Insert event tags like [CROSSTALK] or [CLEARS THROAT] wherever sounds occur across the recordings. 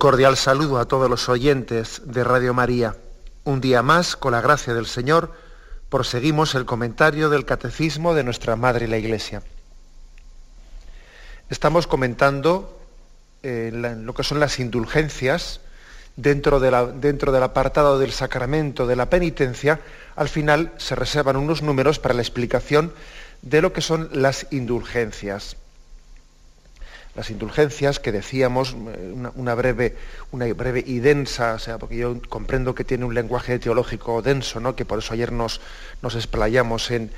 Cordial saludo a todos los oyentes de Radio María. Un día más, con la gracia del Señor, proseguimos el comentario del Catecismo de nuestra Madre la Iglesia. Estamos comentando eh, lo que son las indulgencias dentro, dentro del apartado del sacramento de la penitencia. Al final se reservan unos números para la explicación de lo que son las indulgencias las indulgencias que decíamos, eh, una, breve, una breve y densa, o sea, porque yo comprendo que tiene un lenguaje teológico denso, ¿no? que por eso ayer nos, nos explayamos en,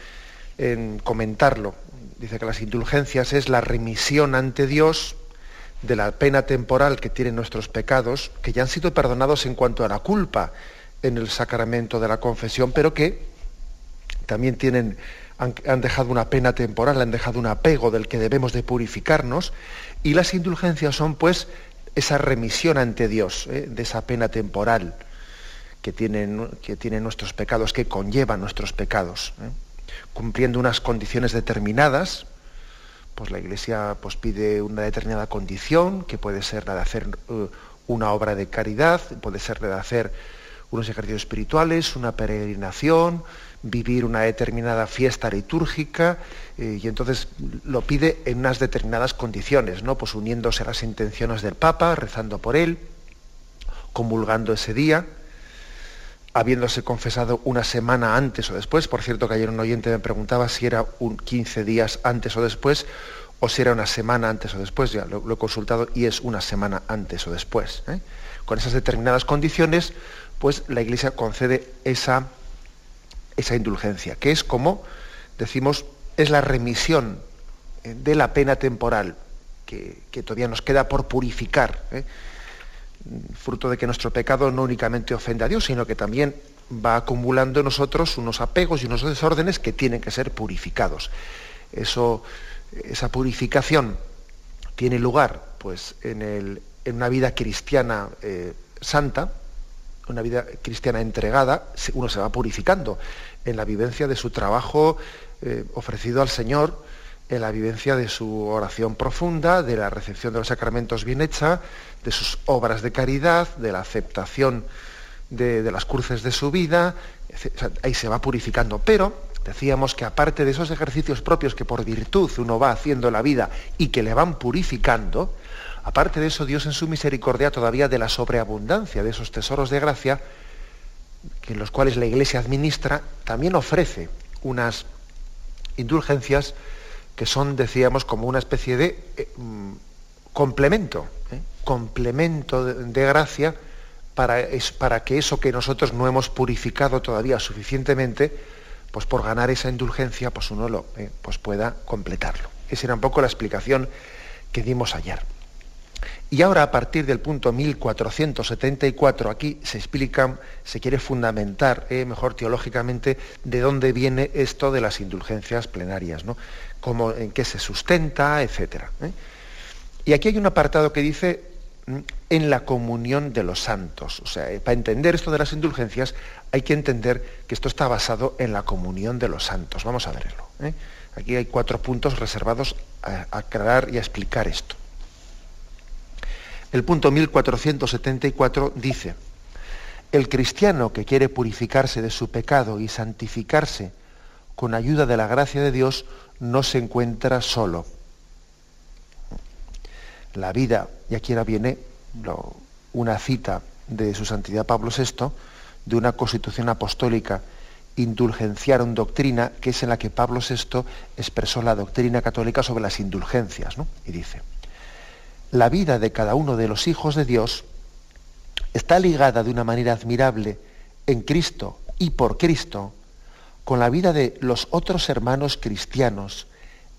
en comentarlo. Dice que las indulgencias es la remisión ante Dios de la pena temporal que tienen nuestros pecados, que ya han sido perdonados en cuanto a la culpa en el sacramento de la confesión, pero que también tienen han, dejado una pena temporal, han dejado un apego del que debemos de purificarnos, y las indulgencias son pues esa remisión ante Dios ¿eh? de esa pena temporal que tienen, nuestros pecados, que conllevan nuestros pecados. ¿eh? Cumpliendo unas condiciones determinadas, pues la Iglesia pues, pide una determinada condición, que puede ser la de hacer uh, una obra de caridad, puede ser la de hacer unos ejercicios espirituales, una peregrinación, vivir una determinada fiesta litúrgica eh, y entonces lo pide en unas determinadas condiciones, ¿no? Pues uniéndose a las intenciones del Papa, rezando por él, comulgando ese día, habiéndose confesado una semana antes o después. Por cierto, que ayer un oyente me preguntaba si era un 15 días antes o después o si era una semana antes o después. Ya lo, he consultado y es una semana antes o después. ¿eh? Con esas determinadas condiciones, pues la Iglesia concede esa esa indulgencia, que es como, decimos, es la remisión eh, de la pena temporal que, todavía nos queda por purificar, ¿eh? fruto de que nuestro pecado no únicamente ofende a Dios, sino que también va acumulando en nosotros unos apegos y unos desórdenes que tienen que ser purificados. Eso, esa purificación tiene lugar pues, en, una vida cristiana eh, santa, una vida cristiana entregada, uno se va purificando en la vivencia de su trabajo eh, ofrecido al Señor, en la vivencia de su oración profunda, de la recepción de los sacramentos bien hecha, de sus obras de caridad, de la aceptación de, las cruces de su vida, ahí se va purificando. Pero decíamos que aparte de esos ejercicios propios que por virtud uno va haciendo en la vida y que le van purificando, Aparte de eso, Dios en su misericordia todavía de la sobreabundancia de esos tesoros de gracia, en los cuales la Iglesia administra, también ofrece unas indulgencias que son, decíamos, como una especie de eh, mm, complemento, ¿eh? complemento de, gracia para, para, que eso que nosotros no hemos purificado todavía suficientemente, pues por ganar esa indulgencia, pues uno lo, eh, pues pueda completarlo. Esa era un poco la explicación que dimos ayer. Y ahora, a partir del punto 1474, aquí se explica, se quiere fundamentar, eh, mejor teológicamente, de dónde viene esto de las indulgencias plenarias, ¿no? Cómo, en qué se sustenta, etc. ¿eh? Y aquí hay un apartado que dice mm, en la comunión de los santos. O sea, eh, para entender esto de las indulgencias hay que entender que esto está basado en la comunión de los santos. Vamos a verlo. Aquí hay cuatro puntos reservados a aclarar y a explicar esto. El punto 1474 dice, el cristiano que quiere purificarse de su pecado y santificarse con ayuda de la gracia de Dios no se encuentra solo. La vida, y aquí ahora viene una cita de su santidad Pablo VI, de una constitución apostólica indulgenciaron doctrina, que es en la que Pablo VI expresó la doctrina católica sobre las indulgencias, ¿no? Y dice, la vida de cada uno de los hijos de Dios está ligada de una manera admirable en Cristo y por Cristo con la vida de los otros hermanos cristianos,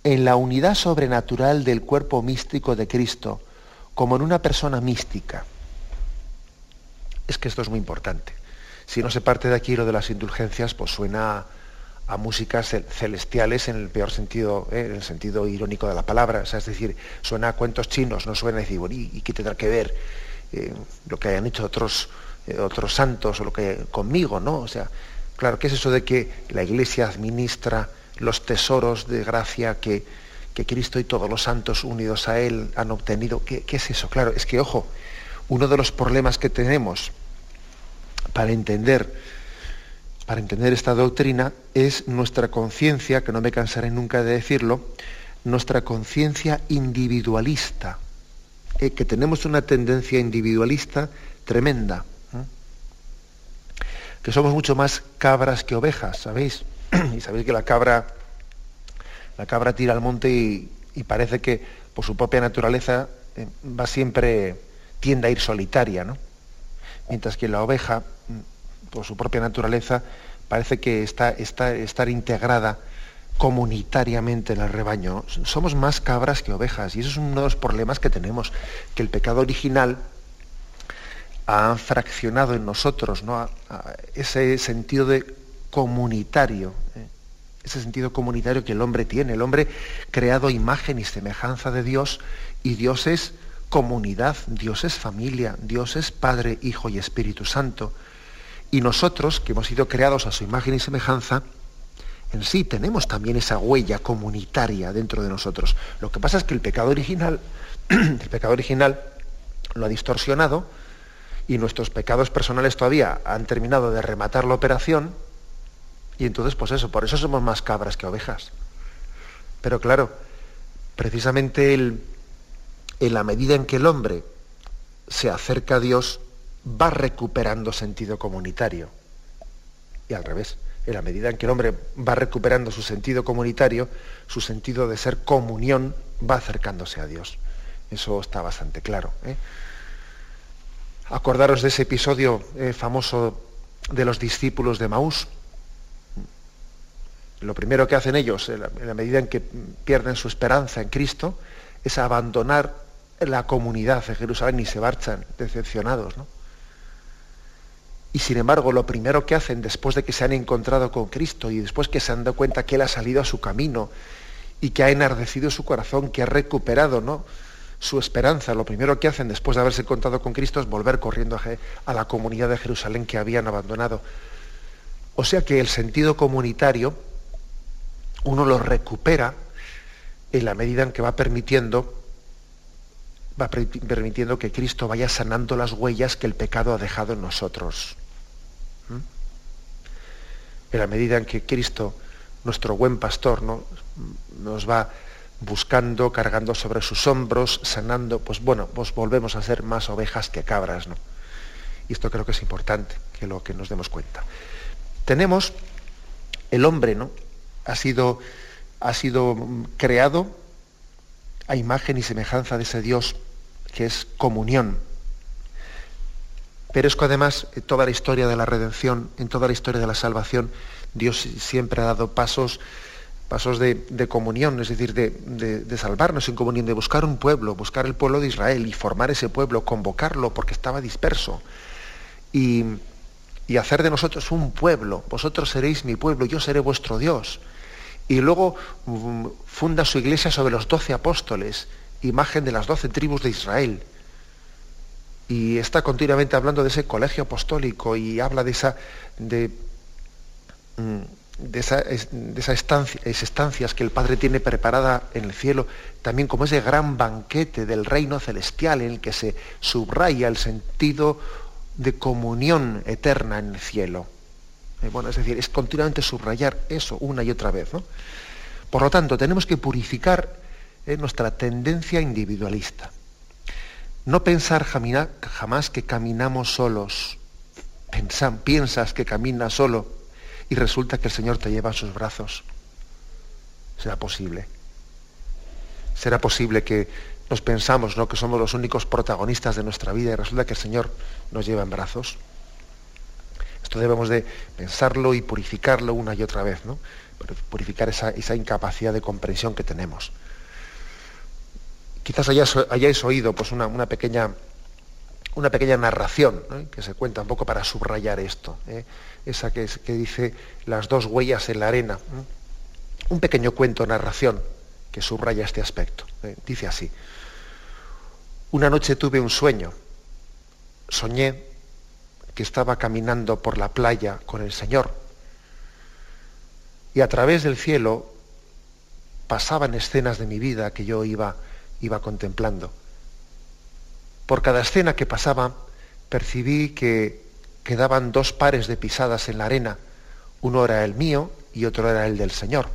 en la unidad sobrenatural del cuerpo místico de Cristo, como en una persona mística. Es que esto es muy importante. Si no se parte de aquí lo de las indulgencias, pues suena a, músicas celestiales en el peor sentido, ¿eh? en el sentido irónico de la palabra. es decir, suena a cuentos chinos, no suena a decir, ¿y, qué tendrá que ver eh, lo que hayan hecho otros, eh, otros santos o lo que conmigo, ¿no? O sea, claro, ¿qué es eso de que la Iglesia administra los tesoros de gracia que, Cristo y todos los santos unidos a Él han obtenido? ¿Qué, ¿Qué es eso? Claro, es que, ojo, uno de los problemas que tenemos para entender, para entender esta doctrina es nuestra conciencia, que no me cansaré nunca de decirlo, nuestra conciencia individualista, eh, que tenemos una tendencia individualista tremenda, ¿eh? que somos mucho más cabras que ovejas, ¿sabéis? [CLEARS THROAT] y sabéis que la cabra, la cabra tira al monte y, parece que por su propia naturaleza eh, va siempre, tiende a ir solitaria, ¿no? Mientras que la oveja por su propia naturaleza, parece que está, está estar integrada comunitariamente en el rebaño. Somos más cabras que ovejas y eso es uno de los problemas que tenemos, que el pecado original ha fraccionado en nosotros ¿no? ese sentido de comunitario, ¿eh? ese sentido comunitario que el hombre tiene. El hombre creado imagen y semejanza de Dios y Dios es comunidad, Dios es familia, Dios es Padre, Hijo y Espíritu Santo. Y nosotros, que hemos sido creados a su imagen y semejanza, en sí tenemos también esa huella comunitaria dentro de nosotros. Lo que pasa es que el pecado original, [CLEARS THROAT] el pecado original lo ha distorsionado y nuestros pecados personales todavía han terminado de rematar la operación y entonces pues eso, por eso somos más cabras que ovejas. Pero claro, precisamente en la medida en que el hombre se acerca a Dios, va recuperando sentido comunitario. Y al revés, en la medida en que el hombre va recuperando su sentido comunitario, su sentido de ser comunión va acercándose a Dios. Eso está bastante claro. ¿eh? Acordaros de ese episodio eh, famoso de los discípulos de Maús. Lo primero que hacen ellos, en la, medida en que pierden su esperanza en Cristo, es abandonar la comunidad de Jerusalén y se marchan decepcionados. ¿no? Y sin embargo, lo primero que hacen después de que se han encontrado con Cristo y después que se han dado cuenta que Él ha salido a su camino y que ha enardecido su corazón, que ha recuperado ¿no? su esperanza, lo primero que hacen después de haberse encontrado con Cristo es volver corriendo a la comunidad de Jerusalén que habían abandonado. O sea que el sentido comunitario uno lo recupera en la medida en que va permitiendo va permitiendo que Cristo vaya sanando las huellas que el pecado ha dejado en nosotros en la medida en que Cristo, nuestro buen pastor, ¿no? nos va buscando, cargando sobre sus hombros, sanando, pues bueno, pues volvemos a ser más ovejas que cabras. ¿no? Y esto creo que es importante, que lo que nos demos cuenta. Tenemos el hombre, ¿no? Ha sido, ha sido creado a imagen y semejanza de ese Dios que es comunión pero es que además, en toda la historia de la redención, en toda la historia de la salvación, Dios siempre ha dado pasos, pasos de, comunión, es decir, de, salvarnos en comunión, de buscar un pueblo, buscar el pueblo de Israel y formar ese pueblo, convocarlo porque estaba disperso. Y, y hacer de nosotros un pueblo. Vosotros seréis mi pueblo, yo seré vuestro Dios. Y luego mm, funda su iglesia sobre los doce apóstoles, imagen de las doce tribus de Israel y está continuamente hablando de ese colegio apostólico y habla de esa de, mm, esa, de esas estancias que el Padre tiene preparada en el cielo, también como ese gran banquete del reino celestial en el que se subraya el sentido de comunión eterna en el cielo. Eh, bueno, es decir, es continuamente subrayar eso una y otra vez. Por lo tanto, tenemos que purificar eh, nuestra tendencia individualista. No pensar jamás que caminamos solos. piensas que caminas solo y resulta que el Señor te lleva a sus brazos. ¿Será posible? ¿Será posible que nos pensamos ¿no? que somos los únicos protagonistas de nuestra vida y resulta que el Señor nos lleva en brazos. Esto debemos de pensarlo y purificarlo una y otra vez, ¿no? purificar esa, incapacidad de comprensión que tenemos. Quizás hayáis, oído pues, una, pequeña, una pequeña narración que se cuenta un poco para subrayar esto, ¿eh? esa que, que, dice las dos huellas en la arena. Un pequeño cuento, narración, que subraya este aspecto. ¿eh? Dice así, una noche tuve un sueño, soñé que estaba caminando por la playa con el Señor y a través del cielo pasaban escenas de mi vida que yo iba, iba contemplando. Por cada escena que pasaba, percibí que quedaban dos pares de pisadas en la arena. Uno era el mío y otro era el del Señor.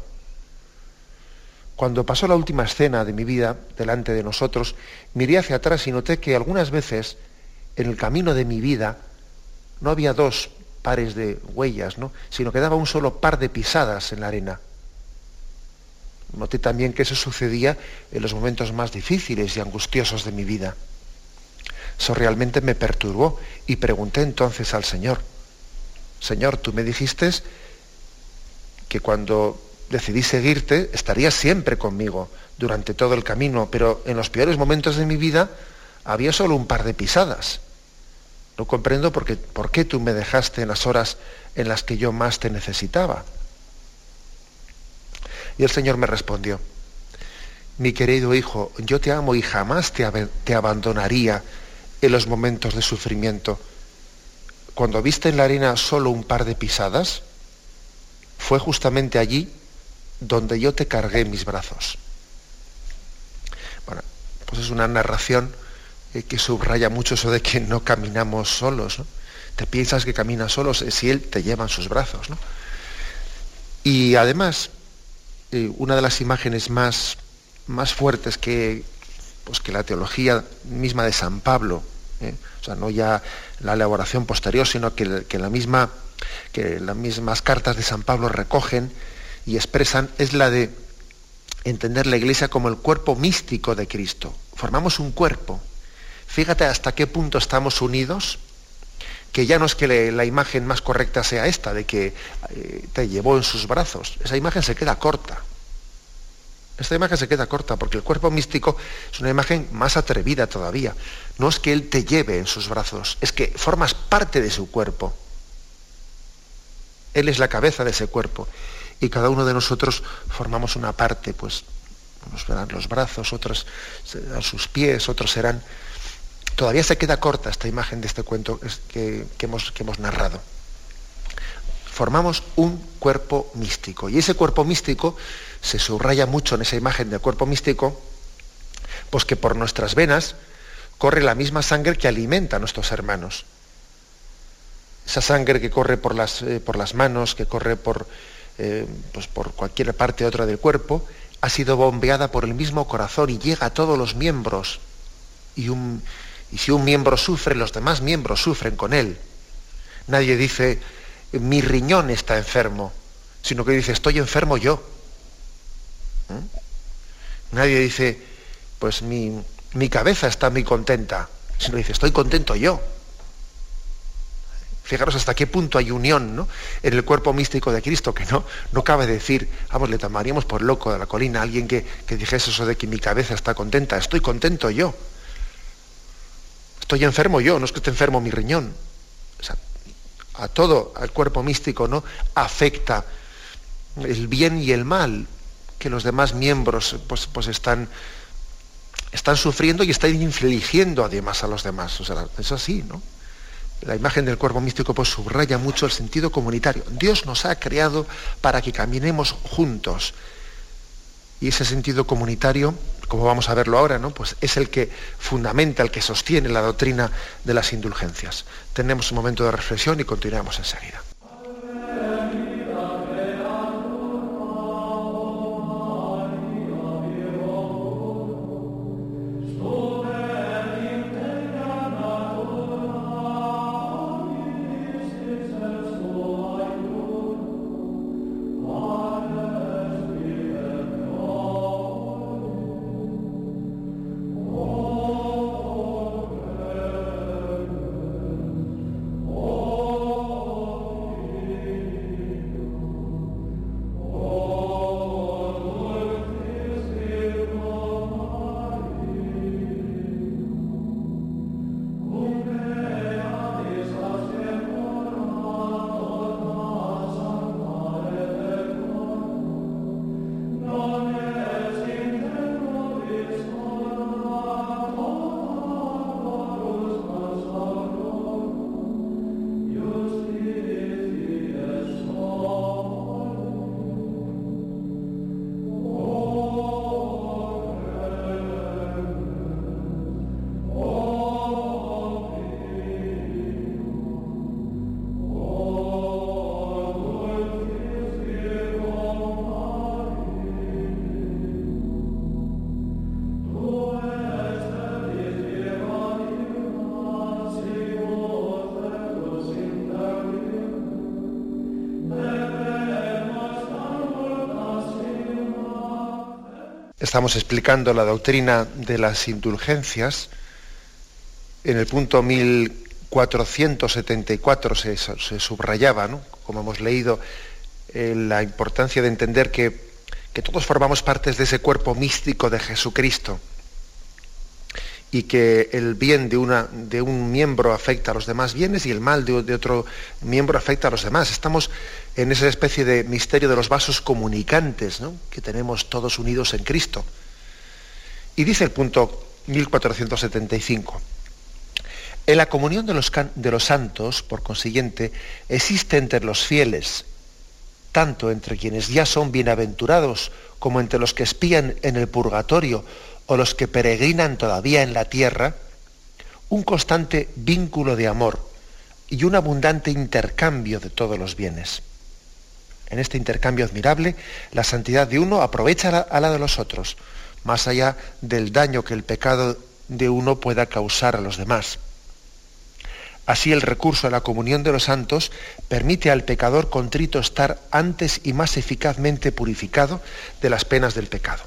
Cuando pasó la última escena de mi vida delante de nosotros, miré hacia atrás y noté que algunas veces en el camino de mi vida no había dos pares de huellas, ¿no? sino que daba un solo par de pisadas en la arena. Noté también que eso sucedía en los momentos más difíciles y angustiosos de mi vida. Eso realmente me perturbó y pregunté entonces al Señor, Señor, tú me dijiste que cuando decidí seguirte estarías siempre conmigo durante todo el camino, pero en los peores momentos de mi vida había solo un par de pisadas. No comprendo por qué, por qué tú me dejaste en las horas en las que yo más te necesitaba. Y el Señor me respondió, mi querido hijo, yo te amo y jamás te, abandonaría en los momentos de sufrimiento. Cuando viste en la arena solo un par de pisadas, fue justamente allí donde yo te cargué mis brazos. Bueno, pues es una narración eh, que subraya mucho eso de que no caminamos solos. Te piensas que caminas solos si Él te lleva en sus brazos. Y además, eh, una de las imágenes más, más fuertes que, pues que la teología misma de San Pablo, ¿eh? o sea, no ya la elaboración posterior, sino que, que, la misma, que las mismas cartas de San Pablo recogen y expresan, es la de entender la iglesia como el cuerpo místico de Cristo. Formamos un cuerpo, Fíjate hasta qué punto estamos unidos, que ya no es que la imagen más correcta sea esta, de que eh, te llevó en sus brazos. Esa imagen se queda corta. Esta imagen se queda corta porque el cuerpo místico es una imagen más atrevida todavía. No es que Él te lleve en sus brazos, es que formas parte de su cuerpo. Él es la cabeza de ese cuerpo y cada uno de nosotros formamos una parte, pues unos verán los brazos, otros serán sus pies, otros serán Todavía se queda corta esta imagen de este cuento que, hemos, narrado. Formamos un cuerpo místico y ese cuerpo místico se subraya mucho en esa imagen del cuerpo místico, pues que por nuestras venas corre la misma sangre que alimenta a nuestros hermanos. Esa sangre que corre por las, eh, por las manos, que corre por, eh, pues por cualquier parte otra del cuerpo, ha sido bombeada por el mismo corazón y llega a todos los miembros. Y un, y si un miembro sufre, los demás miembros sufren con él. Nadie dice, mi riñón está enfermo, sino que dice, estoy enfermo yo. ¿Mm? Nadie dice, pues mi, cabeza está muy contenta, sino dice, estoy contento yo. Fijaros hasta qué punto hay unión ¿no? en el cuerpo místico de Cristo, que no, no cabe decir, vamos, le tomaríamos por loco de la colina a alguien que, que dijese eso de que mi cabeza está contenta, estoy contento yo. Estoy enfermo yo, no es que esté enfermo mi riñón. a todo, al cuerpo místico, ¿no? Afecta el bien y el mal que los demás miembros pues, pues están, están sufriendo y están infligiendo además a los demás. O sea, es así, ¿no? La imagen del cuerpo místico pues, subraya mucho el sentido comunitario. Dios nos ha creado para que caminemos juntos. Y ese sentido comunitario como vamos a verlo ahora, ¿no? pues es el que fundamenta, el que sostiene la doctrina de las indulgencias. Tenemos un momento de reflexión y continuamos enseguida. Estamos explicando la doctrina de las indulgencias. En el punto 1474 se, se subrayaba, como hemos leído, eh, la importancia de entender que, que todos formamos partes de ese cuerpo místico de Jesucristo y que el bien de, un miembro afecta a los demás bienes y el mal de, otro miembro afecta a los demás. Estamos en esa especie de misterio de los vasos comunicantes ¿no? que tenemos todos unidos en Cristo. Y dice el punto 1475. En la comunión de los santos, por consiguiente, existe entre los fieles, tanto entre quienes ya son bienaventurados como entre los que espían en el purgatorio o los que peregrinan todavía en la tierra, un constante vínculo de amor y un abundante intercambio de todos los bienes. En este intercambio admirable, la santidad de uno aprovecha a la de los otros, más allá del daño que el pecado de uno pueda causar a los demás. Así el recurso a la comunión de los santos permite al pecador contrito estar antes y más eficazmente purificado de las penas del pecado.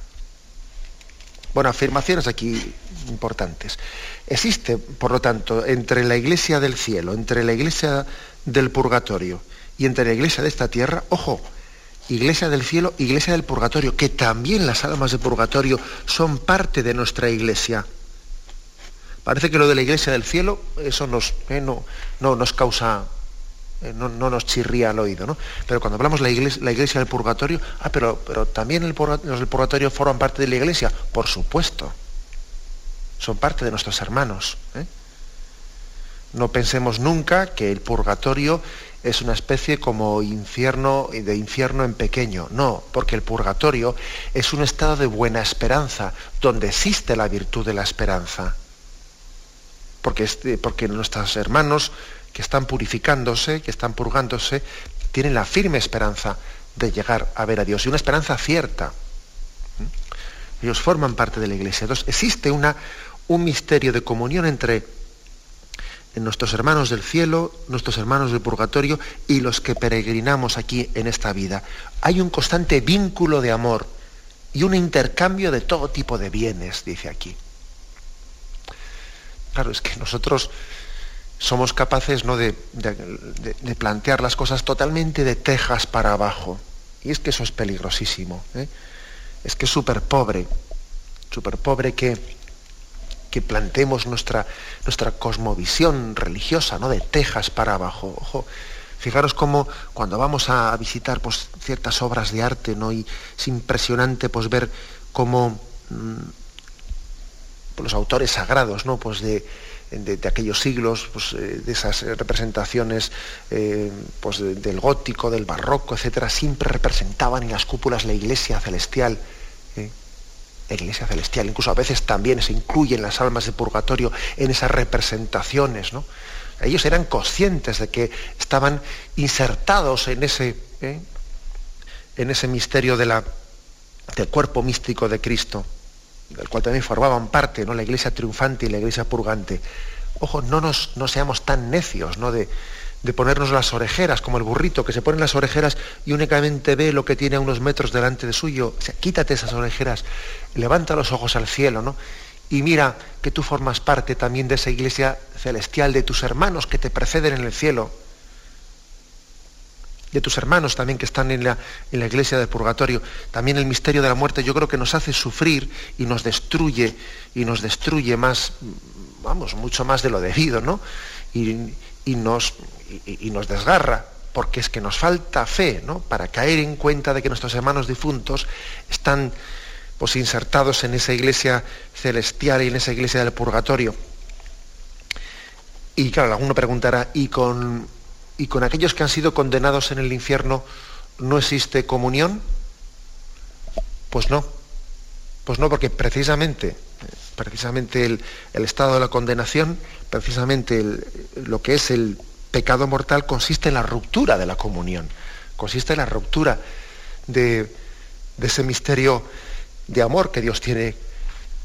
Bueno, afirmaciones aquí importantes. Existe, por lo tanto, entre la iglesia del cielo, entre la iglesia del purgatorio y entre la iglesia de esta tierra, ojo, iglesia del cielo, iglesia del purgatorio, que también las almas de purgatorio son parte de nuestra iglesia. Parece que lo de la iglesia del cielo, eso nos, eh, no, no nos causa eh, no, nos chirría al oído, ¿no? Pero cuando hablamos de la iglesia, la iglesia del purgatorio, ah, pero, pero también el, los del purgatorio forman parte de la iglesia, por supuesto. Son parte de nuestros hermanos. ¿eh? No pensemos nunca que el purgatorio es una especie como infierno de infierno en pequeño. No, porque el purgatorio es un estado de buena esperanza, donde existe la virtud de la esperanza. Porque, este, porque nuestros hermanos que están purificándose, que están purgándose, tienen la firme esperanza de llegar a ver a Dios y una esperanza cierta. ¿Mm? Ellos forman parte de la iglesia. Entonces, existe una, un misterio de comunión entre nuestros hermanos del cielo, nuestros hermanos del purgatorio y los que peregrinamos aquí en esta vida. Hay un constante vínculo de amor y un intercambio de todo tipo de bienes, dice aquí. Claro, es que nosotros somos capaces ¿no? de, plantear las cosas totalmente de tejas para abajo. Y es que eso es peligrosísimo. ¿eh? Es que es súper pobre, súper pobre que, que planteemos nuestra, nuestra cosmovisión religiosa, ¿no? De tejas para abajo. Fijaros cómo cuando vamos a visitar pues, ciertas obras de arte, ¿no? Y es impresionante pues, ver cómo los autores sagrados, ¿no? Pues de, de, aquellos siglos, pues, eh, de esas representaciones eh, pues, del gótico, del barroco, etcétera, siempre representaban en las cúpulas la iglesia celestial. ¿eh? La iglesia celestial, incluso a veces también se incluyen las almas de purgatorio en esas representaciones. ¿no? Ellos eran conscientes de que estaban insertados en ese, en ese misterio de la, del cuerpo místico de Cristo del cual también formaban parte, ¿no? La iglesia triunfante y la iglesia purgante. Ojo, no, nos, no seamos tan necios, ¿no? De, de ponernos las orejeras, como el burrito que se pone las orejeras y únicamente ve lo que tiene a unos metros delante de suyo. O sea, quítate esas orejeras, levanta los ojos al cielo, ¿no? Y mira que tú formas parte también de esa iglesia celestial, de tus hermanos que te preceden en el cielo de tus hermanos también que están en la, en la, iglesia del purgatorio. También el misterio de la muerte yo creo que nos hace sufrir y nos destruye, y nos destruye más, vamos, mucho más de lo debido, ¿no? Y, nos, y, nos desgarra, porque es que nos falta fe, ¿no? Para caer en cuenta de que nuestros hermanos difuntos están pues insertados en esa iglesia celestial y en esa iglesia del purgatorio. Y claro, alguno preguntará, ¿y con y con aquellos que han sido condenados en el infierno no existe comunión? Pues no. Pues no, porque precisamente, precisamente el, estado de la condenación, precisamente lo que es el pecado mortal consiste en la ruptura de la comunión, consiste en la ruptura de, ese misterio de amor que Dios tiene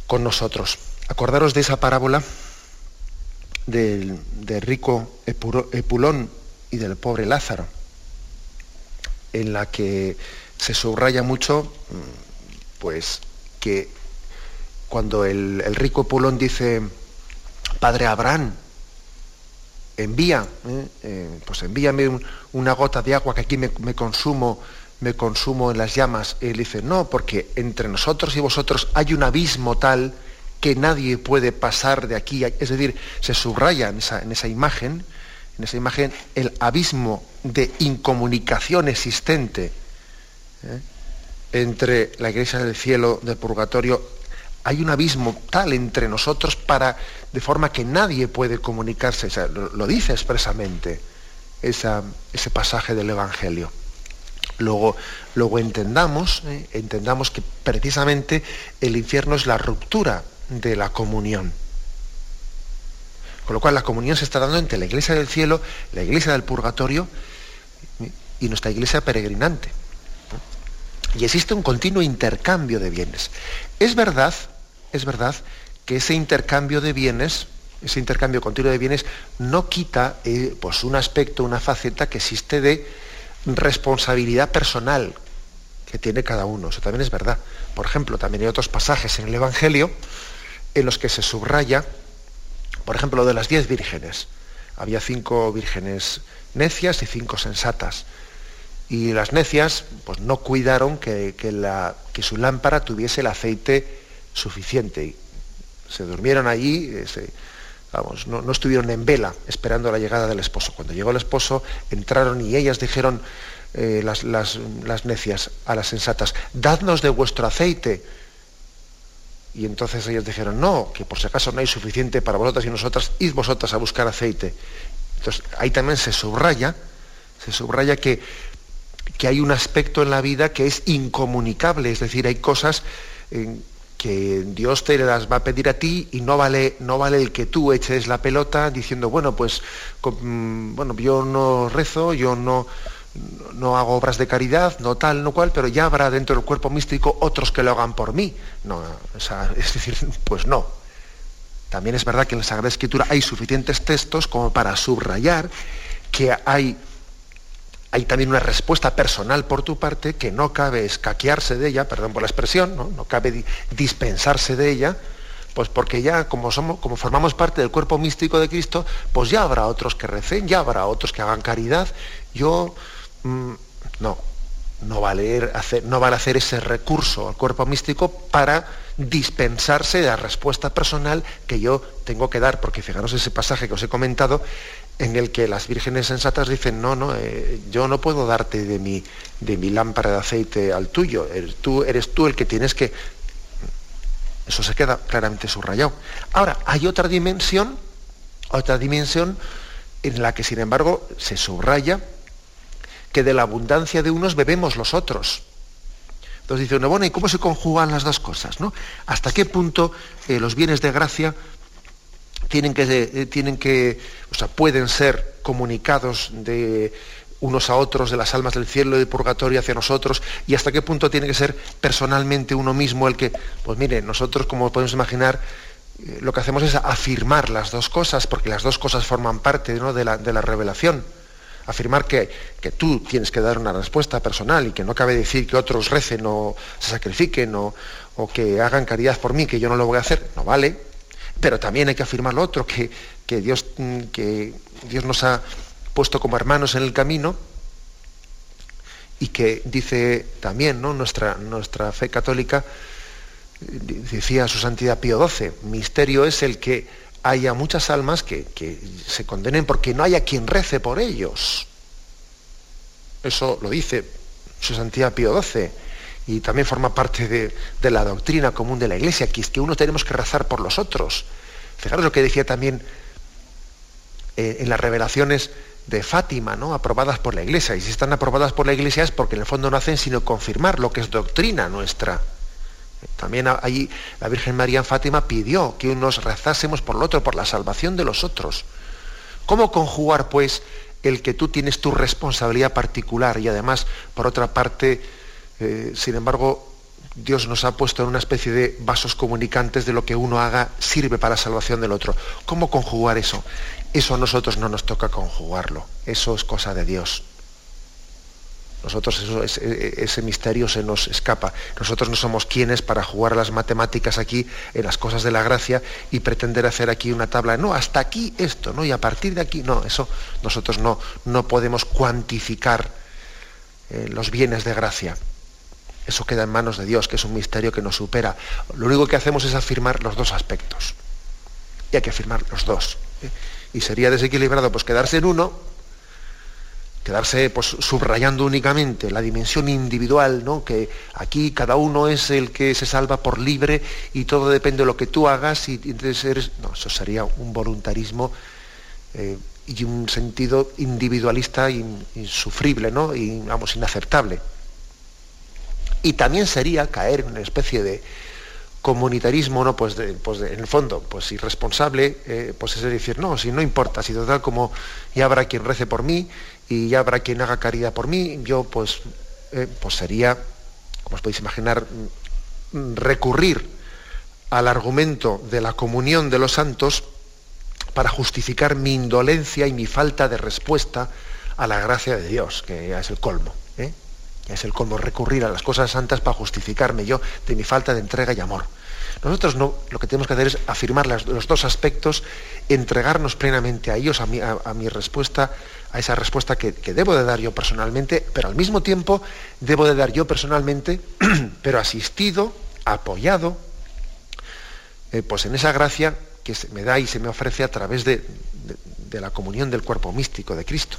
con nosotros. Acordaros de esa parábola del, rico Epulón y del pobre Lázaro, en la que se subraya mucho, mm, pues, que cuando el, rico Pulón dice, Padre Abraham, envía, ¿eh? Eh, pues envíame una gota de agua que aquí me, consumo, me consumo en las llamas. Y él dice, no, porque entre nosotros y vosotros hay un abismo tal que nadie puede pasar de aquí. Es decir, se subraya en esa, en esa imagen, en esa imagen, el abismo de incomunicación existente ¿eh? entre la iglesia del cielo, del purgatorio. Hay un abismo tal entre nosotros para, de forma que nadie puede comunicarse. lo, dice expresamente ese pasaje del Evangelio. Luego, luego entendamos, ¿eh? entendamos que precisamente el infierno es la ruptura de la comunión. Con lo cual la comunión se está dando entre la iglesia del cielo, la iglesia del purgatorio y nuestra iglesia peregrinante. Y existe un continuo intercambio de bienes. Es verdad, es verdad que ese intercambio de bienes, ese intercambio continuo de bienes, no quita eh, pues un aspecto, una faceta que existe de responsabilidad personal que tiene cada uno. Eso también es verdad. Por ejemplo, también hay otros pasajes en el Evangelio en los que se subraya, por ejemplo, lo de las diez vírgenes. Había cinco vírgenes necias y cinco sensatas. Y las necias pues, no cuidaron que, la, que su lámpara tuviese el aceite suficiente. Se durmieron allí, eh, vamos, no, estuvieron en vela esperando la llegada del esposo. Cuando llegó el esposo, entraron y ellas dijeron, eh, las, las, las necias, a las sensatas, dadnos de vuestro aceite y entonces ellos dijeron, no, que por si acaso no hay suficiente para vosotras y nosotras, id vosotras a buscar aceite. Entonces ahí también se subraya, se subraya que, que hay un aspecto en la vida que es incomunicable, es decir, hay cosas que Dios te las va a pedir a ti y no vale, no vale el que tú eches la pelota diciendo, bueno, pues mm, bueno, yo no rezo, yo no, no hago obras de caridad, no tal, no cual, pero ya habrá dentro del cuerpo místico otros que lo hagan por mí. No, [LAUGHS] es decir, pues no. También es verdad que en la Sagrada Escritura hay suficientes textos como para subrayar que hay, hay también una respuesta personal por tu parte que no cabe escaquearse de ella, perdón por la expresión, no, no cabe dispensarse de ella, pues porque ya como somos, como formamos parte del cuerpo místico de Cristo, pues ya habrá otros que recen, ya habrá otros que hagan caridad. Yo Mm, no, no vale, hacer, no vale hacer ese recurso al cuerpo místico para dispensarse de la respuesta personal que yo tengo que dar, porque fijaros ese pasaje que os he comentado, en el que las vírgenes sensatas dicen, no, no, eh, yo no puedo darte de mi, de mi lámpara de aceite al tuyo, eres tú, eres tú el que tienes que... Eso se queda claramente subrayado. Ahora, hay otra dimensión, otra dimensión en la que, sin embargo, se subraya que de la abundancia de unos bebemos los otros. Entonces dice uno, bueno, ¿y cómo se conjugan las dos cosas? ¿no? ¿Hasta qué punto eh, los bienes de gracia tienen que, eh, tienen que, o sea, pueden ser comunicados de unos a otros, de las almas del cielo y del purgatorio hacia nosotros, y hasta qué punto tiene que ser personalmente uno mismo el que, pues mire, nosotros, como podemos imaginar, eh, lo que hacemos es afirmar las dos cosas, porque las dos cosas forman parte de, la, de la revelación afirmar que, tú tienes que dar una respuesta personal y que no cabe decir que otros recen o se sacrifiquen o, que hagan caridad por mí, que yo no lo voy a hacer, no vale. Pero también hay que afirmar lo otro, que, Dios, mm, que Dios nos ha puesto como hermanos en el camino y que dice también ¿no? nuestra, nuestra fe católica, decía su santidad Pío XII, misterio es el que haya muchas almas que, se condenen porque no haya quien rece por ellos. Eso lo dice su santidad Pío XII y también forma parte de, la doctrina común de la Iglesia, que es que uno tenemos que rezar por los otros. Fijaros lo que decía también eh, en las revelaciones de Fátima, ¿no? aprobadas por la Iglesia. Y si están aprobadas por la Iglesia es porque en el fondo no hacen sino confirmar lo que es doctrina nuestra. También ahí la Virgen María en Fátima pidió que nos rezásemos por el otro, por la salvación de los otros. ¿Cómo conjugar, pues, el que tú tienes tu responsabilidad particular y además, por otra parte, eh, sin embargo, Dios nos ha puesto en una especie de vasos comunicantes de lo que uno haga sirve para la salvación del otro. ¿Cómo conjugar eso? Eso a nosotros no nos toca conjugarlo. Eso es cosa de Dios. Nosotros ese, misterio se nos escapa. Nosotros no somos quienes para jugar las matemáticas aquí en las cosas de la gracia y pretender hacer aquí una tabla. No, hasta aquí esto, ¿no? Y a partir de aquí, no, eso nosotros no, no podemos cuantificar eh, los bienes de gracia. Eso queda en manos de Dios, que es un misterio que nos supera. Lo único que hacemos es afirmar los dos aspectos. Y hay que afirmar los dos. ¿eh? Y sería desequilibrado pues quedarse en uno quedarse pues, subrayando únicamente la dimensión individual, ¿no? que aquí cada uno es el que se salva por libre y todo depende de lo que tú hagas y entonces eres... No, eso sería un voluntarismo eh, y un sentido individualista insufrible, ¿no? y vamos, inaceptable. Y también sería caer en una especie de comunitarismo, ¿no? Pues, pues en el fondo, pues irresponsable, eh, pues es decir, no, si no importa, si total como ya habrá quien rece por mí y ya habrá quien haga caridad por mí, yo pues, eh, pues sería, como os podéis imaginar, mm, recurrir al argumento de la comunión de los santos para justificar mi indolencia y mi falta de respuesta a la gracia de Dios, que es el colmo. ¿eh? Ya es el colmo recurrir a las cosas santas para justificarme yo de mi falta de entrega y amor. Nosotros no, lo que tenemos que hacer es afirmar los dos aspectos, entregarnos plenamente a ellos, a mi, a mi respuesta a esa respuesta que, debo de dar yo personalmente, pero al mismo tiempo debo de dar yo personalmente, [CLEARS THROAT] pero asistido, apoyado, eh, pues en esa gracia que se me da y se me ofrece a través de, de la comunión del cuerpo místico de Cristo.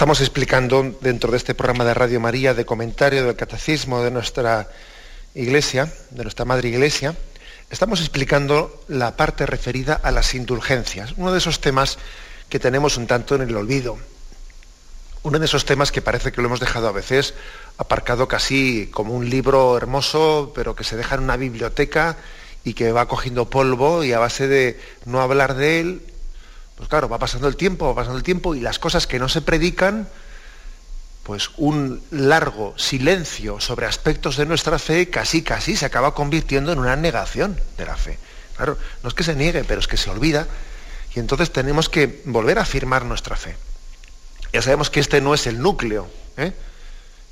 Estamos explicando dentro de este programa de Radio María de comentario del catecismo de nuestra iglesia, de nuestra madre iglesia, estamos explicando la parte referida a las indulgencias, uno de esos temas que tenemos un tanto en el olvido, uno de esos temas que parece que lo hemos dejado a veces aparcado casi como un libro hermoso, pero que se deja en una biblioteca y que va cogiendo polvo y a base de no hablar de él, pues claro, va pasando el tiempo, va pasando el tiempo y las cosas que no se predican, pues un largo silencio sobre aspectos de nuestra fe casi casi se acaba convirtiendo en una negación de la fe. Claro, no es que se niegue, pero es que se olvida y entonces tenemos que volver a afirmar nuestra fe. Ya sabemos que este no es el núcleo, ¿eh?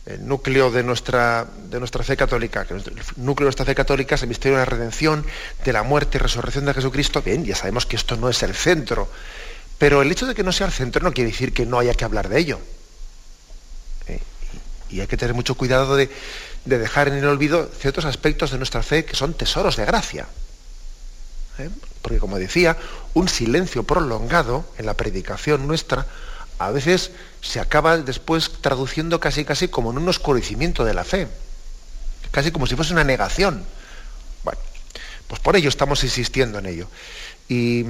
El núcleo de nuestra, de nuestra fe católica, que el núcleo de nuestra fe católica es el misterio de la redención, de la muerte y resurrección de Jesucristo. Bien, ya sabemos que esto no es el centro, pero el hecho de que no sea el centro no quiere decir que no haya que hablar de ello. Eh, y hay que tener mucho cuidado de, dejar en el olvido ciertos aspectos de nuestra fe que son tesoros de gracia. Eh, porque como decía, un silencio prolongado en la predicación nuestra a veces se acaba después traduciendo casi casi como en un oscurecimiento de la fe, casi como si fuese una negación. Bueno, pues por ello estamos insistiendo en ello. Y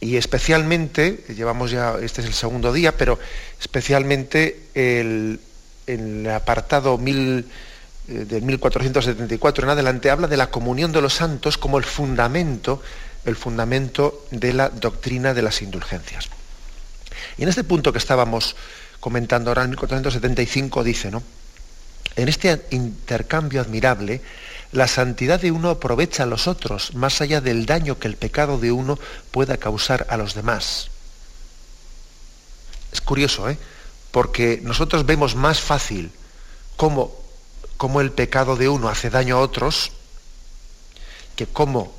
y especialmente, llevamos ya, este es el segundo día, pero especialmente el, el apartado 1000, eh, del 1474 en adelante, habla de la comunión de los santos como el fundamento, el fundamento de la doctrina de las indulgencias. Y en este punto que estábamos comentando ahora, en 1475, dice, ¿no? En este intercambio admirable, la santidad de uno aprovecha a los otros, más allá del daño que el pecado de uno pueda causar a los demás. Es curioso, ¿eh? Porque nosotros vemos más fácil cómo, cómo el pecado de uno hace daño a otros que cómo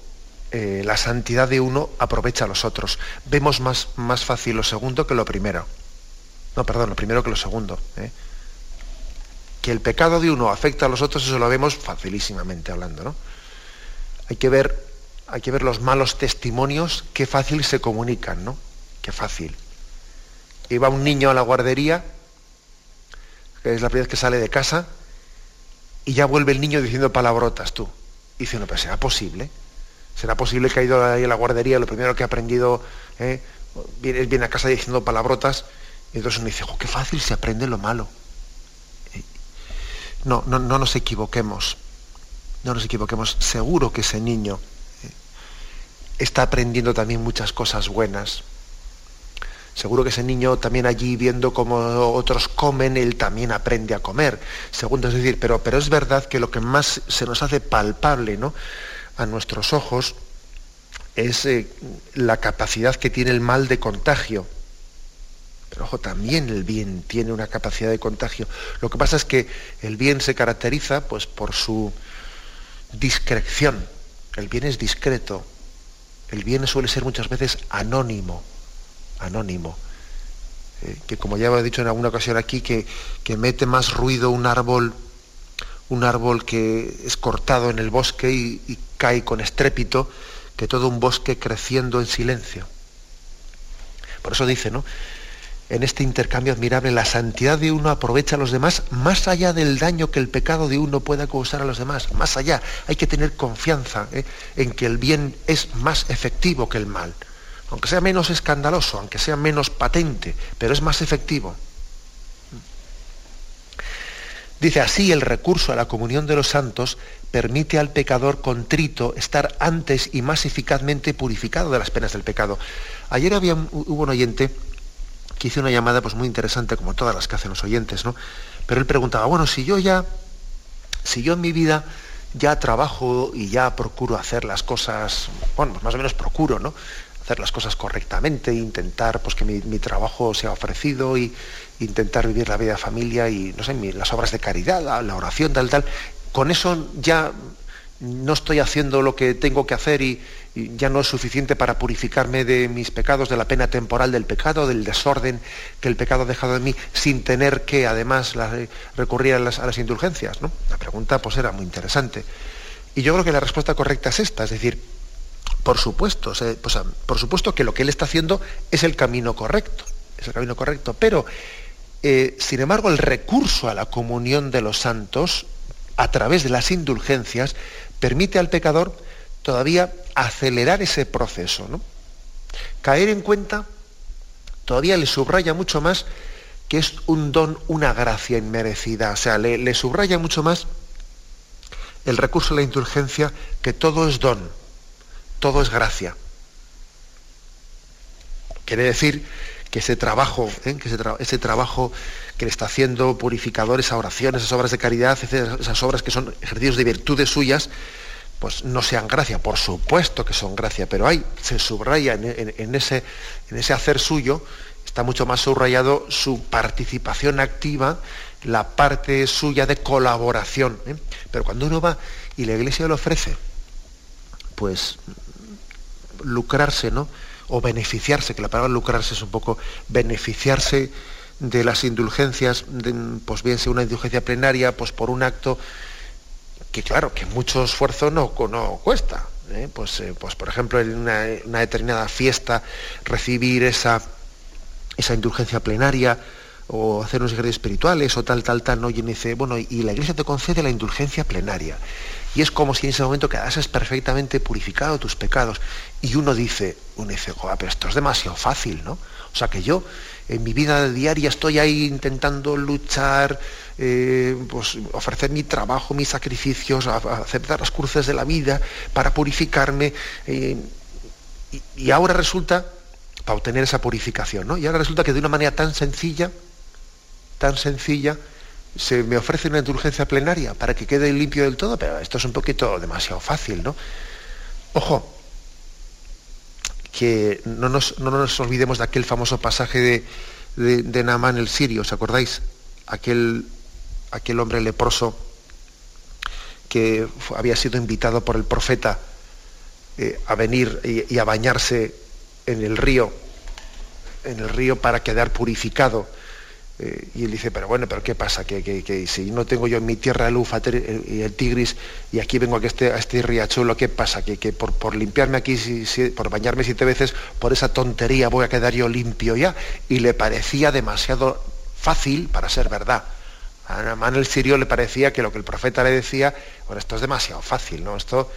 eh, la santidad de uno aprovecha a los otros. Vemos más, más fácil lo segundo que lo primero. No, perdón, lo primero que lo segundo. ¿eh? Que el pecado de uno afecta a los otros, eso lo vemos facilísimamente hablando, ¿no? Hay que ver, hay que ver los malos testimonios, qué fácil se comunican, ¿no? Qué fácil. Iba un niño a la guardería, que es la primera vez que sale de casa, y ya vuelve el niño diciendo palabrotas tú. Y dice, no, pero será posible. ¿Será posible que ha ido ahí a la guardería, lo primero que ha aprendido, ¿eh? viene, a casa diciendo palabrotas y entonces uno dice, qué fácil se aprende lo malo. No, no, no nos equivoquemos. No nos equivoquemos. Seguro que ese niño eh, está aprendiendo también muchas cosas buenas. Seguro que ese niño también allí viendo cómo otros comen, él también aprende a comer. Segundo, es decir, pero, pero es verdad que lo que más se nos hace palpable ¿no? A nuestros ojos es eh, la capacidad que tiene el mal de contagio. Pero ojo, también el bien tiene una capacidad de contagio. Lo que pasa es que el bien se caracteriza pues, por su discreción. El bien es discreto. El bien suele ser muchas veces anónimo. Anónimo. Eh, que como ya he dicho en alguna ocasión aquí, que, que mete más ruido un árbol, un árbol que es cortado en el bosque y, y cae con estrépito, que todo un bosque creciendo en silencio. Por eso dice, ¿no? en este intercambio admirable, la santidad de uno aprovecha a los demás más allá del daño que el pecado de uno pueda causar a los demás, más allá. Hay que tener confianza ¿eh? en que el bien es más efectivo que el mal, aunque sea menos escandaloso, aunque sea menos patente, pero es más efectivo. Dice así, el recurso a la comunión de los santos permite al pecador contrito estar antes y más eficazmente purificado de las penas del pecado. Ayer había, hubo un oyente que hice una llamada pues muy interesante, como todas las que hacen los oyentes, ¿no? Pero él preguntaba, bueno, si yo ya, si yo en mi vida ya trabajo y ya procuro hacer las cosas, bueno, pues más o menos procuro, ¿no? Hacer las cosas correctamente, intentar pues que mi, trabajo sea ofrecido y intentar vivir la vida de familia y, no sé, las obras de caridad, la oración, tal, tal. Con eso ya no estoy haciendo lo que tengo que hacer y, ya no es suficiente para purificarme de mis pecados, de la pena temporal del pecado, del desorden que el pecado ha dejado en mí, sin tener que además recurrir a las, indulgencias. ¿no? La pregunta pues era muy interesante. Y yo creo que la respuesta correcta es esta, es decir, por supuesto, pues, por supuesto que lo que él está haciendo es el camino correcto, es el camino correcto, pero eh, sin embargo el recurso a la comunión de los santos a través de las indulgencias permite al pecador todavía acelerar ese proceso. ¿no? Caer en cuenta todavía le subraya mucho más que es un don, una gracia inmerecida. O sea, le, subraya mucho más el recurso a la indulgencia que todo es don, todo es gracia. Quiere decir que ese trabajo, ¿eh? que ese, trabajo que le está haciendo purificador, esas oraciones, esas obras de caridad, esas obras que son ejercicios de virtudes suyas, pues no sean gracia, por supuesto que son gracia, pero hay, se subraya en, ese, en ese hacer suyo, está mucho más subrayado su participación activa, la parte suya de colaboración. ¿eh? Pero cuando uno va y la iglesia le ofrece, pues lucrarse, ¿no? O beneficiarse, que la palabra lucrarse es un poco beneficiarse de las indulgencias, pues bien sea una indulgencia plenaria, pues por un acto que claro, que mucho esfuerzo no, no cuesta. ¿eh? Pues, eh, pues por ejemplo en una, determinada fiesta recibir esa, esa indulgencia plenaria o hacer unos ejercicios espirituales o tal, tal, tal, ¿no? Y dice, bueno, y la iglesia te concede la indulgencia plenaria. Y es como si en ese momento quedases perfectamente purificado tus pecados. Y uno dice, uno dice, pero esto es demasiado fácil, ¿no? O sea que yo en mi vida diaria estoy ahí intentando luchar, eh, pues, ofrecer mi trabajo, mis sacrificios, aceptar las cruces de la vida para purificarme. Eh, y, ahora resulta, para obtener esa purificación, ¿no? Y ahora resulta que de una manera tan sencilla, tan sencilla, se me ofrece una indulgencia plenaria para que quede limpio del todo, pero esto es un poquito demasiado fácil, ¿no? Ojo, que no nos, no nos olvidemos de aquel famoso pasaje de, de, de Naamán el sirio, ¿os acordáis? Aquel, aquel hombre leproso que había sido invitado por el profeta eh, a venir y, a bañarse en el río, en el río para quedar purificado. Eh, y él dice, pero bueno, pero ¿qué pasa? Que, si no tengo yo en mi tierra el Ufa y el Tigris y aquí vengo a, este, a este riachuelo, ¿qué pasa? Que, por, por, limpiarme aquí, por bañarme siete veces, por esa tontería voy a quedar yo limpio ya. Y le parecía demasiado fácil para ser verdad. A Namán el sirio le parecía que lo que el profeta le decía, bueno, esto es demasiado fácil, ¿no? Esto,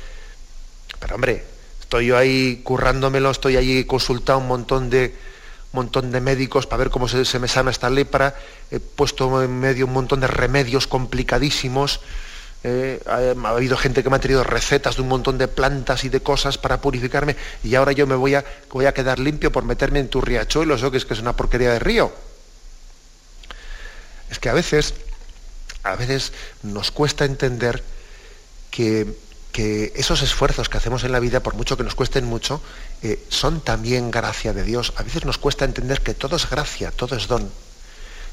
pero hombre, estoy yo ahí currándomelo, estoy ahí consultando un montón de, montón de médicos para ver cómo se, me sana esta lepra, he puesto en medio un montón de remedios complicadísimos, eh, ha, habido gente que me ha traído recetas de un montón de plantas y de cosas para purificarme. Y ahora yo me voy a, voy a quedar limpio por meterme en tu riachuelo, eso que es que es una porquería de río. Es que a veces, a veces nos cuesta entender que que esos esfuerzos que hacemos en la vida, por mucho que nos cuesten mucho, eh, son también gracia de Dios. A veces nos cuesta entender que todo es gracia, todo es don.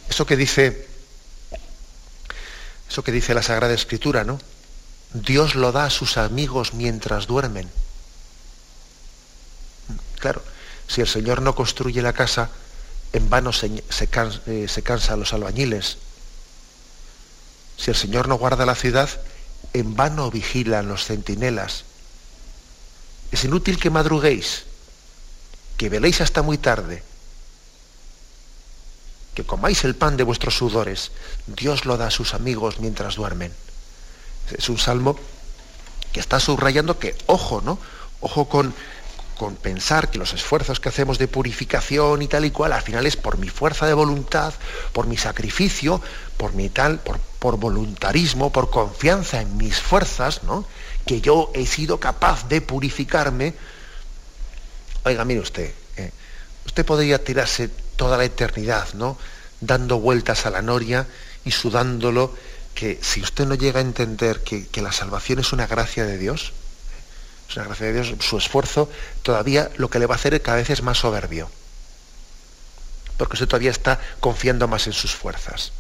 Eso que dice, eso que dice la Sagrada Escritura, ¿no? Dios lo da a sus amigos mientras duermen. Claro, si el Señor no construye la casa, en vano se, se, eh, se cansan los albañiles. Si el Señor no guarda la ciudad, en vano vigilan los centinelas. Es inútil que madruguéis, que veléis hasta muy tarde, que comáis el pan de vuestros sudores. Dios lo da a sus amigos mientras duermen. Es un salmo que está subrayando que, ojo, ¿no? Ojo con, pensar que los esfuerzos que hacemos de purificación y tal y cual, al final es por mi fuerza de voluntad, por mi sacrificio, por mi tal, por voluntarismo, por confianza en mis fuerzas, ¿no? Que yo he sido capaz de purificarme. Oiga, mire usted, eh, usted podría tirarse toda la eternidad, ¿no? Dando vueltas a la noria y sudándolo, que si usted no llega a entender que, que la salvación es una gracia de Dios, es una gracia de Dios, su esfuerzo todavía lo que le va a hacer cada vez es más soberbio. Porque usted todavía está confiando más en sus fuerzas.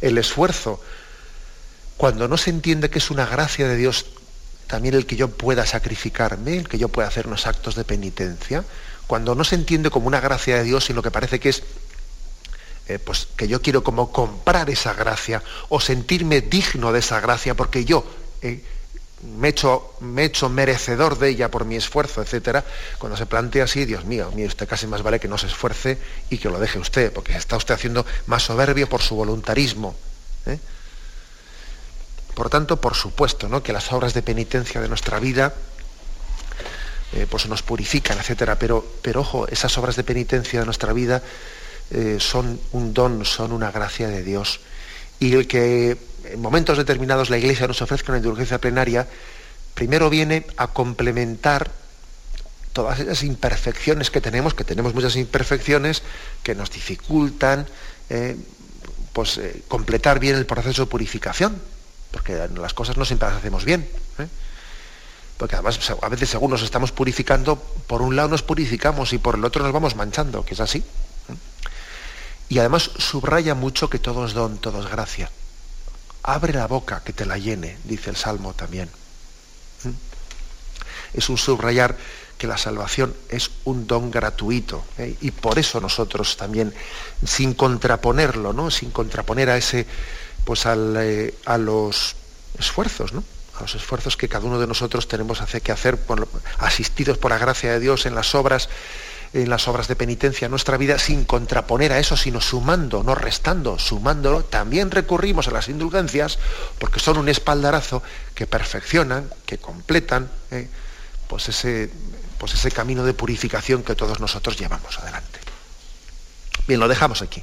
El esfuerzo, cuando no se entiende que es una gracia de Dios también el que yo pueda sacrificarme, el que yo pueda hacer unos actos de penitencia, cuando no se entiende como una gracia de Dios, sino que parece que es eh, pues que yo quiero como comprar esa gracia o sentirme digno de esa gracia porque yo eh, me, he hecho, me hecho merecedor de ella por mi esfuerzo, etcétera, cuando se plantea así, Dios mío, mire usted casi más vale que no se esfuerce y que lo deje usted, porque está usted haciendo más soberbio por su voluntarismo. ¿eh? Por tanto, por supuesto, ¿no? que las obras de penitencia de nuestra vida eh, pues nos purifican, etcétera, pero, pero ojo, esas obras de penitencia de nuestra vida eh, son un don, son una gracia de Dios. Y el que en momentos determinados la Iglesia nos ofrezca una indulgencia plenaria, primero viene a complementar todas esas imperfecciones que tenemos, que tenemos muchas imperfecciones que nos dificultan eh, pues, completar bien el proceso de purificación, porque las cosas no siempre las hacemos bien. ¿eh? Porque además a veces según nos estamos purificando, por un lado nos purificamos y por el otro nos vamos manchando, que es así. Y además subraya mucho que todo es don, todo es gracia. Abre la boca que te la llene, dice el Salmo también. ¿Mm? Es un subrayar que la salvación es un don gratuito. ¿eh? Y por eso nosotros también, sin contraponerlo, ¿no? sin contraponer a ese, pues eh, a los esfuerzos, ¿no? a los esfuerzos que cada uno de nosotros tenemos que hacer, asistidos por la gracia de Dios en las obras, en las obras de penitencia en nuestra vida sin contraponer a eso, sino sumando, no restando, sumándolo, también recurrimos a las indulgencias porque son un espaldarazo que perfeccionan, que completan eh, pues, ese, pues ese camino de purificación que todos nosotros llevamos adelante. Bien, lo dejamos aquí.